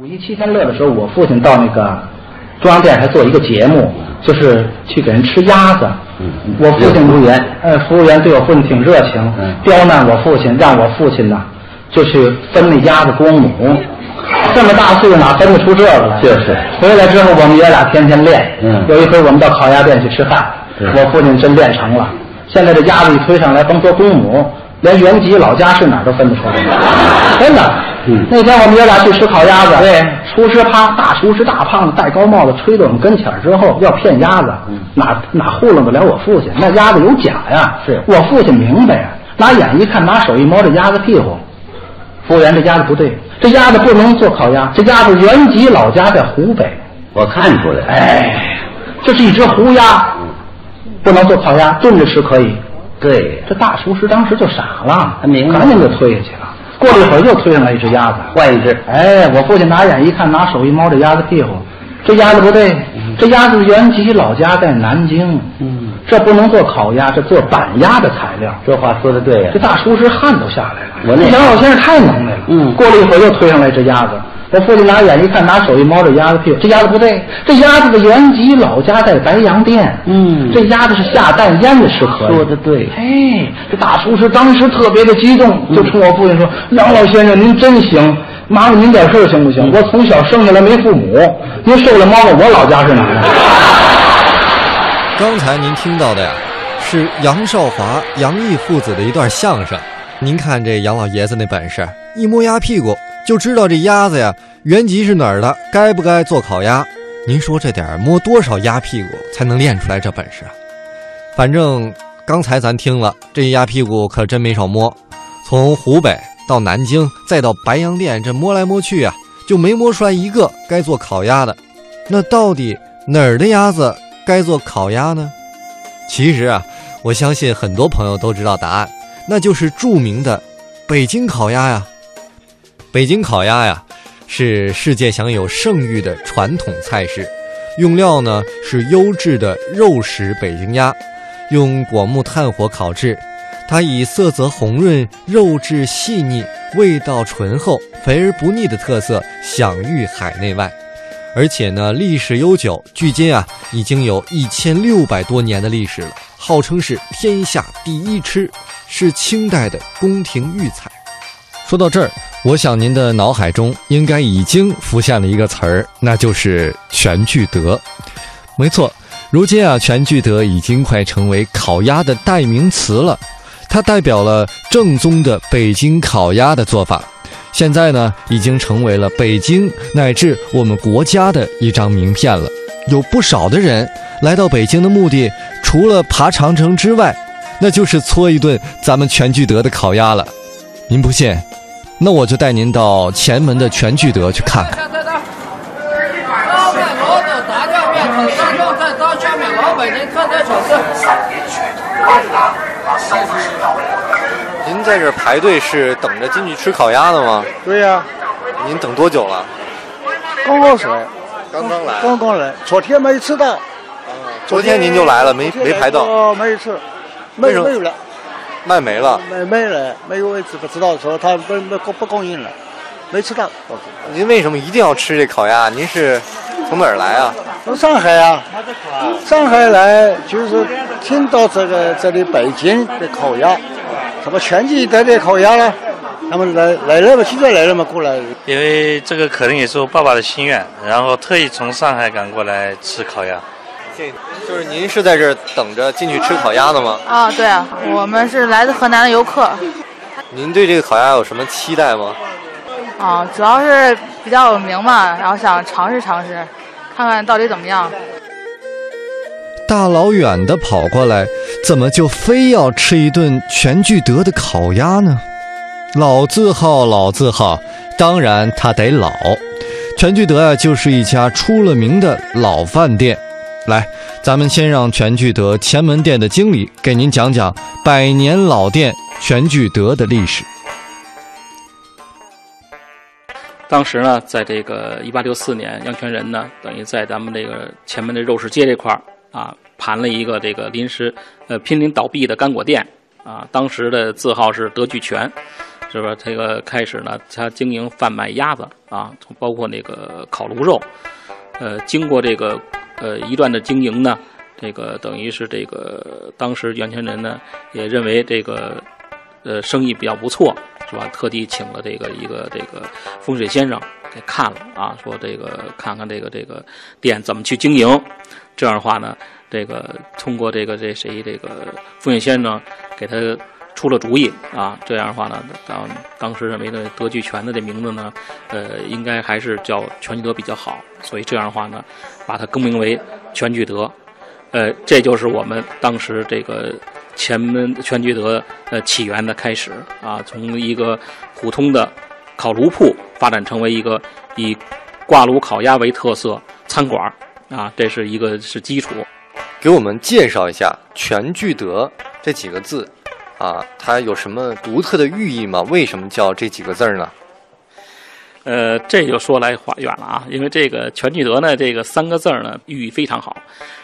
五一七天乐的时候，我父亲到那个中央电视台做一个节目，就是去给人吃鸭子。我父亲服务员，呃，服务员对我父亲挺热情，刁难我父亲，让我父亲呢就去分那鸭子公母。这么大岁数哪分得出这个来？就是回来之后，我们爷俩天天练。嗯有一回我们到烤鸭店去吃饭，我父亲真练成了。现在这鸭子一推上来，甭说公母，连原籍老家是哪儿都分得出来。真的。嗯那天我们爷俩去吃烤鸭子，对，厨师啪，大厨师大胖子戴高帽子吹到我们跟前儿之后，要骗鸭子，哪哪糊弄得了我父亲？那鸭子有假呀！是我父亲明白呀，拿眼一看，拿手一摸这鸭子屁股，服务员，这鸭子不对，这鸭子不能做烤鸭，这鸭子原籍老家在湖北。我看出来了。哎，这是一只胡鸭，不能做烤鸭，炖着吃可以。对，这大厨师当时就傻了，他明白赶紧就推下去了。过了一会儿，又推上来一只鸭子，换一只。哎，我父亲拿眼一看，拿手一摸这鸭子屁股，这鸭子不对，这鸭子原籍老家在南京，嗯，这不能做烤鸭，这做板鸭的材料。这话说的对呀这。大厨师汗都下来了。我那这杨老先生太能耐了。嗯过了一会儿又推上来一只鸭子，我父亲拿眼一看，拿手一摸这鸭子屁股，这鸭子不对，这鸭子的原籍老家在白洋淀。嗯这鸭子是下蛋腌着吃可以。说的对哎，这大厨师当时特别的激动，嗯就冲我父亲说：“杨老先生，您真行。”麻烦您点事儿行不嗯行？我从小生下来没父母，您受了猫了，我老家是哪儿？刚才您听到的呀，是杨少华、杨毅父子的一段相声。您看这杨老爷子那本事，一摸鸭屁股就知道这鸭子呀原籍是哪儿的，该不该做烤鸭。您说这点儿摸多少鸭屁股才能练出来这本事啊？反正刚才咱听了，这鸭屁股可真没少摸，从湖北到南京，再到白洋淀，这摸来摸去啊，就没摸出来一个该做烤鸭的。那到底哪儿的鸭子该做烤鸭呢？其实啊，我相信很多朋友都知道答案，那就是著名的北京烤鸭呀。北京烤鸭呀，是世界享有盛誉的传统菜式，用料呢是优质的肉食北京鸭，用果木炭火烤制。它以色泽红润、肉质细腻、味道醇厚、肥而不腻的特色享誉海内外。而且呢，历史悠久，距今啊已经有一千六百多年的历史了，号称是天下第一吃，是清代的宫廷御菜。说到这儿，我想您的脑海中应该已经浮现了一个词儿，那就是全聚德。没错，如今啊，全聚德已经快成为烤鸭的代名词了，它代表了正宗的北京烤鸭的做法。现在呢，已经成为了北京乃至我们国家的一张名片了。有不少的人来到北京的目的，除了爬长城之外，那就是搓一顿咱们全聚德的烤鸭了。您不信？那我就带您到前门的全聚德去看看。来来来，烧麦、骡子、炸酱面、粉干酱菜、刀削面，老北京特色小吃。您在这排队是等着进去吃烤鸭的吗？对呀、您等多久了？刚刚来，刚刚来。刚刚来，昨天没吃到，昨天您就来了，没没排到，哦，没吃，没为什么没有了，卖没了。卖没了，没有位置，不知道说他不不不不供应了，没吃到。您为什么一定要吃这烤鸭？您是从哪儿来啊？从上海啊，上海来就是听到这个这里北京的烤鸭，什么全聚德的烤鸭啦，他们来来了嘛，现在来了嘛，过来。因为这个可能也是我爸爸的心愿，然后特意从上海赶过来吃烤鸭。就是您是在这儿等着进去吃烤鸭的吗？啊，对啊，我们是来自河南的游客，您对这个烤鸭有什么期待吗？啊，主要是比较有名嘛，然后想尝试尝试，看看到底怎么样。大老远的跑过来，怎么就非要吃一顿全聚德的烤鸭呢？老字号，老字号，当然它得老。全聚德啊，就是一家出了名的老饭店。来，咱们先让全聚德前门店的经理给您讲讲百年老店全聚德的历史。当时呢，在这个一八六四年，杨全仁呢，等于在咱们这个前门的肉市街这块儿啊，盘了一个这个临时呃濒临倒闭的干果店啊，当时的字号是德聚全，是吧？这个开始呢，他经营贩卖鸭子啊，包括那个烤炉肉。呃，经过这个呃一段的经营呢，这个等于是这个当时袁泉人呢也认为这个呃生意比较不错，是吧？特地请了这个一个这个风水先生给看了啊，说这个看看这个这个店怎么去经营。这样的话呢，这个通过这个这谁这个风水先生给他。出了主意啊，这样的话呢，当当时认为呢，德聚全的这名字呢，呃，应该还是叫全聚德比较好，所以这样的话呢，把它更名为全聚德，呃，这就是我们当时这个前门全聚德呃起源的开始啊，从一个普通的烤炉铺发展成为一个以挂炉烤鸭为特色餐馆啊，这是一个是基础。给我们介绍一下全聚德这几个字。啊，它有什么独特的寓意吗？为什么叫这几个字儿呢？呃，这就说来话远了啊，因为这个全聚德呢，这个三个字儿呢，寓意非常好。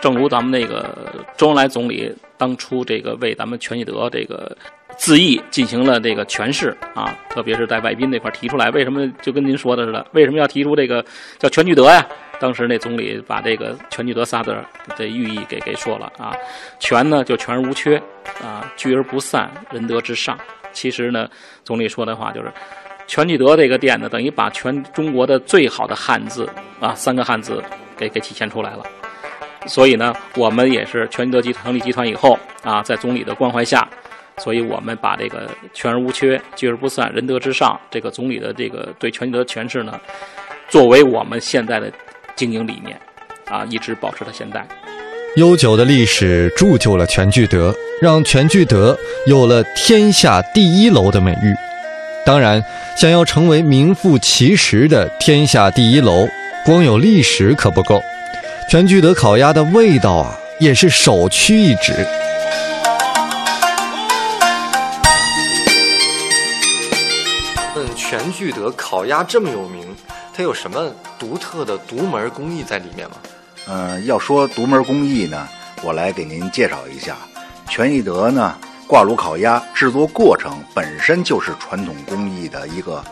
正如咱们那个周恩来总理当初这个为咱们全聚德这个字义进行了这个诠释啊，特别是在外宾那块提出来，为什么就跟您说的似的，为什么要提出这个叫全聚德呀？当时那总理把这个“全聚德”仨字的寓意给给说了啊，“全”呢就全而无缺啊，“聚而不散，仁德之上”。其实呢，总理说的话就是“全聚德”这个店呢，等于把全中国的最好的汉字啊，三个汉字给给体现出来了。所以呢，我们也是全聚德集团成立集团以后啊，在总理的关怀下，所以我们把这个“全而无缺，聚而不散，仁德之上”这个总理的这个对全聚德诠释呢，作为我们现在的。经营理念，啊，一直保持到现在。悠久的历史铸就了全聚德，让全聚德有了“天下第一楼”的美誉。当然，想要成为名副其实的“天下第一楼”，光有历史可不够。全聚德烤鸭的味道啊，也是首屈一指。嗯，全聚德烤鸭这么有名。它有什么独特的独门工艺在里面吗？嗯，要说独门工艺呢，我来给您介绍一下。全聚德呢，挂炉烤鸭制作过程本身就是传统工艺的一个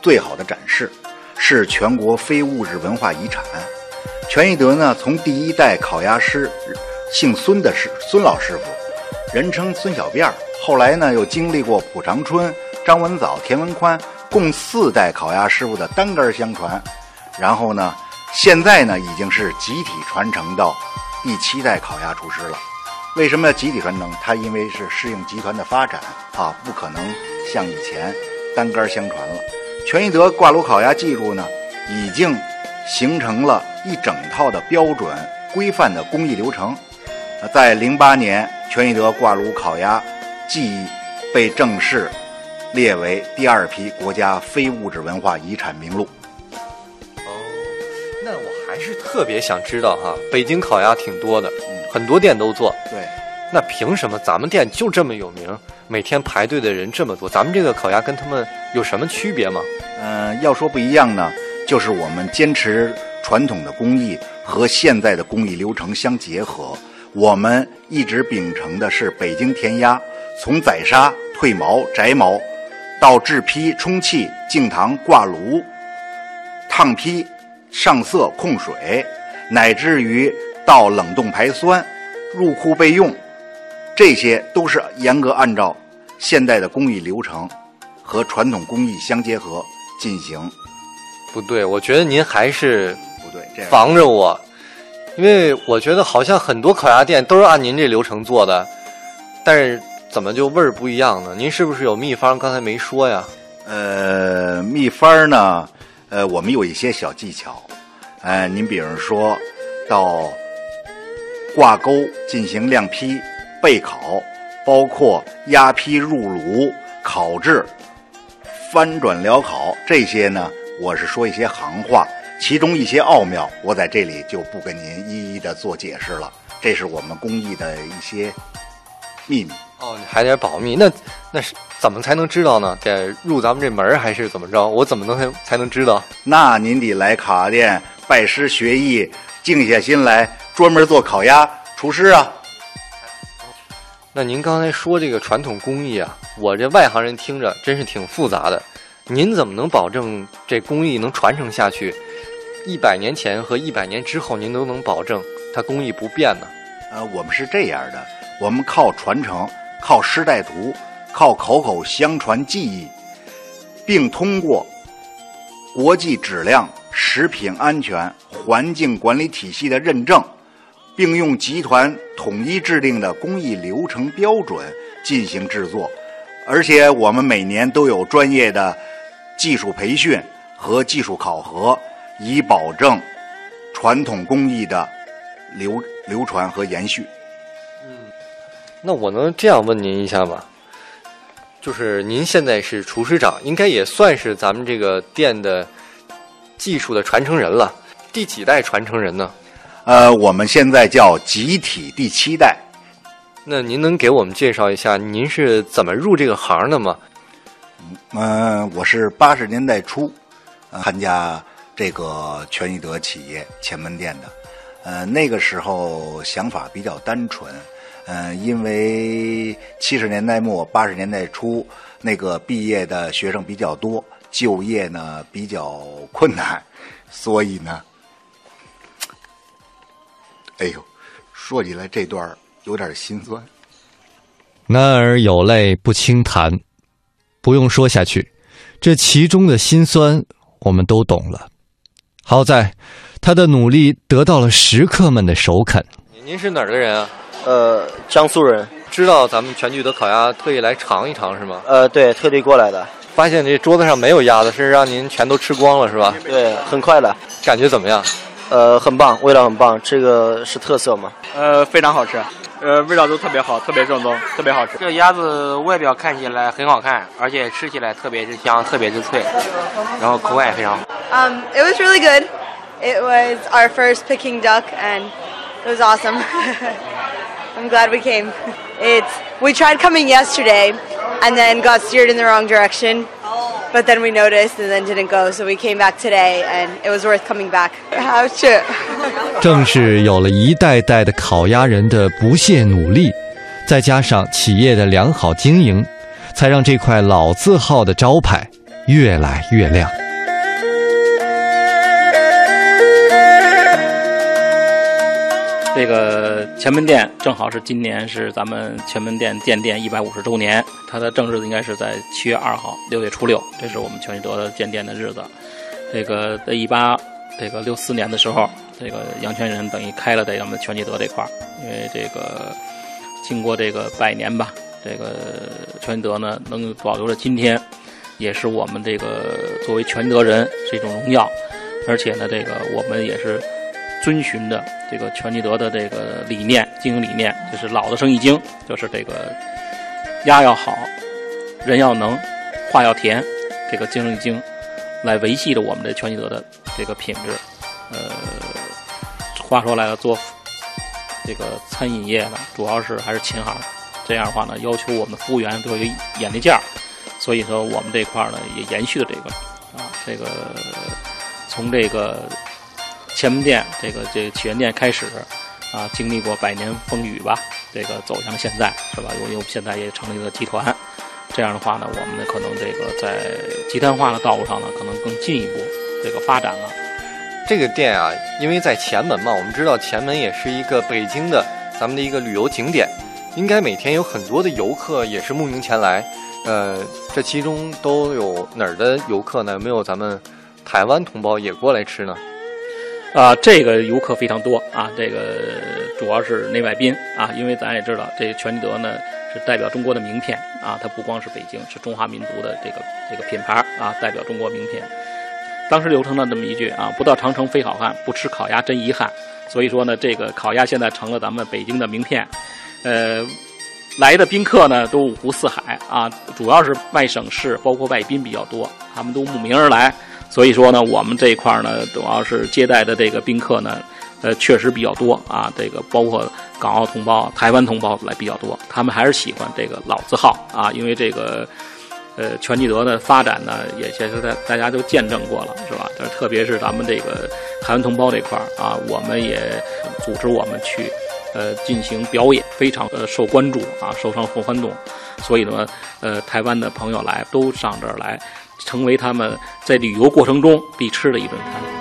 最好的展示，是全国非物质文化遗产。全聚德呢，从第一代烤鸭师姓孙的师孙老师傅，人称孙小辫儿，后来呢，又经历过蒲长春、张文藻、田文宽。共四代烤鸭师傅的单根相传，然后呢，现在呢已经是集体传承到第七代烤鸭厨师了。为什么要集体传承？它因为是适应集团的发展啊，不可能像以前单根相传了。全聚德挂炉烤鸭技术呢，已经形成了一整套的标准规范的工艺流程。在零八年，全聚德挂炉烤鸭技艺被正式。列为第二批国家非物质文化遗产名录。哦，那我还是特别想知道哈，北京烤鸭挺多的，嗯，很多店都做。对，那凭什么咱们店就这么有名？每天排队的人这么多，咱们这个烤鸭跟他们有什么区别吗？嗯，要说不一样呢，就是我们坚持传统的工艺和现在的工艺流程相结合。我们一直秉承的是北京填鸭，从宰杀、褪毛、摘毛。到制坯、充气、净糖、挂炉、烫坯、上色、控水，乃至于到冷冻排酸、入库备用，这些都是严格按照现代的工艺流程和传统工艺相结合进行。不对，我觉得您还是不对，防着我，因为我觉得好像很多烤鸭店都是按您这流程做的，但是。怎么就味儿不一样呢？您是不是有秘方？刚才没说呀。呃，秘方呢？呃，我们有一些小技巧。呃，您比如说，到挂钩进行晾坯、焙烤，包括压坯入炉、烤制、翻转燎烤这些呢，我是说一些行话，其中一些奥妙，我在这里就不跟您一一的做解释了。这是我们工艺的一些秘密。哦，你还得保密，那那是怎么才能知道呢？得入咱们这门还是怎么着？我怎么能才能知道？那您得来烤鸭店拜师学艺，静下心来专门做烤鸭厨师啊。那您刚才说这个传统工艺啊，我这外行人听着真是挺复杂的。您怎么能保证这工艺能传承下去？一百年前和一百年之后，您都能保证它工艺不变呢？呃，我们是这样的，我们靠传承，靠师带徒，靠口口相传技艺，并通过国际质量、食品安全、环境管理体系的认证。并用集团统一制定的工艺流程标准进行制作，而且我们每年都有专业的技术培训和技术考核，以保证传统工艺的流流传和延续。嗯，那我能这样问您一下吗？就是您现在是厨师长，应该也算是咱们这个店的技术的传承人了，第几代传承人呢？呃，我们现在叫集体第七代。那您能给我们介绍一下您是怎么入这个行的吗？嗯，我是八十年代初参加这个全聚德企业前门店的。呃，那个时候想法比较单纯。嗯，因为七十年代末八十年代初那个毕业的学生比较多，就业呢比较困难，所以呢。哎呦，说起来这段有点心酸。男儿有泪不轻弹，不用说下去，这其中的辛酸我们都懂了。好在他的努力得到了食客们的首肯。您是哪儿的人啊？呃，江苏人。知道咱们全聚德烤鸭，特意来尝一尝是吗？呃，对，特地过来的。发现这桌子上没有鸭子，是让您全都吃光了是吧？对，很快的。感觉怎么样？呃，很棒，味道很棒，这个是特色嘛？呃，非常好吃，呃，味道都特别好，特别正宗，特别好吃。这鸭子外表看起来很好看，而且吃起来特别之香，特别之脆，然后口感也非常好。Um, it was really good. It was our first Peking duck, and it was awesome. I'm glad we came. It's we tried coming yesterday, and then got steered in the wrong direction. But then we noticed and then didn't go, so we came back today, and it was worth coming back. 好吃。正是有了一代代的烤鸭人的不懈努力，再加上企业的良好经营，才让这块老字号的招牌越来越亮。 这个前门店正好是今年是咱们前门店建店一百五十周年，它的正日子应该是在七月二号，六月初六，这是我们全聚德的建店的日子。这个在一八这个六四年的时候，这个阳泉人等于开了在咱们全聚德这块儿，因为这个经过这个百年吧，这个全聚德呢能保留着今天，也是我们这个作为全德人是一种荣耀，而且呢，这个我们也是。遵循着这个全聚德的这个理念，经营理念就是老的生意经，就是这个鸭要好，人要能，话要甜，这个经营经来维系着我们的全聚德的这个品质。呃，话说来了，做这个餐饮业呢，主要是还是琴行，这样的话呢，要求我们服务员都有眼力见儿，所以说我们这块呢也延续了这个啊，这个从这个。前门店这个这起源店开始，啊，经历过百年风雨吧，这个走向现在是吧？因为现在也成立了集团，这样的话呢，我们可能这个在集团化的道路上呢，可能更进一步这个发展了。这个店啊，因为在前门嘛，我们知道前门也是一个北京的咱们的一个旅游景点，应该每天有很多的游客也是慕名前来。呃，这其中都有哪儿的游客呢？有没有咱们台湾同胞也过来吃呢？啊，这个游客非常多啊，这个主要是内外宾啊，因为咱也知道，这全聚德呢是代表中国的名片啊，它不光是北京，是中华民族的这个这个品牌啊，代表中国名片。当时流传了这么一句啊，不到长城非好汉，不吃烤鸭真遗憾。所以说呢，这个烤鸭现在成了咱们北京的名片。呃，来的宾客呢都五湖四海啊，主要是外省市，包括外宾比较多，他们都慕名而来。所以说呢，我们这一块呢，主要是接待的这个宾客呢，呃，确实比较多啊。这个包括港澳同胞、台湾同胞来比较多，他们还是喜欢这个老字号啊。因为这个，呃，全聚德的发展呢，也确实在大家都见证过了，是吧？特别是咱们这个台湾同胞这块儿啊，我们也组织我们去呃进行表演，非常呃受关注啊，受上受欢动。所以呢，呃，台湾的朋友来都上这儿来，成为他们在旅游过程中必吃的一顿饭。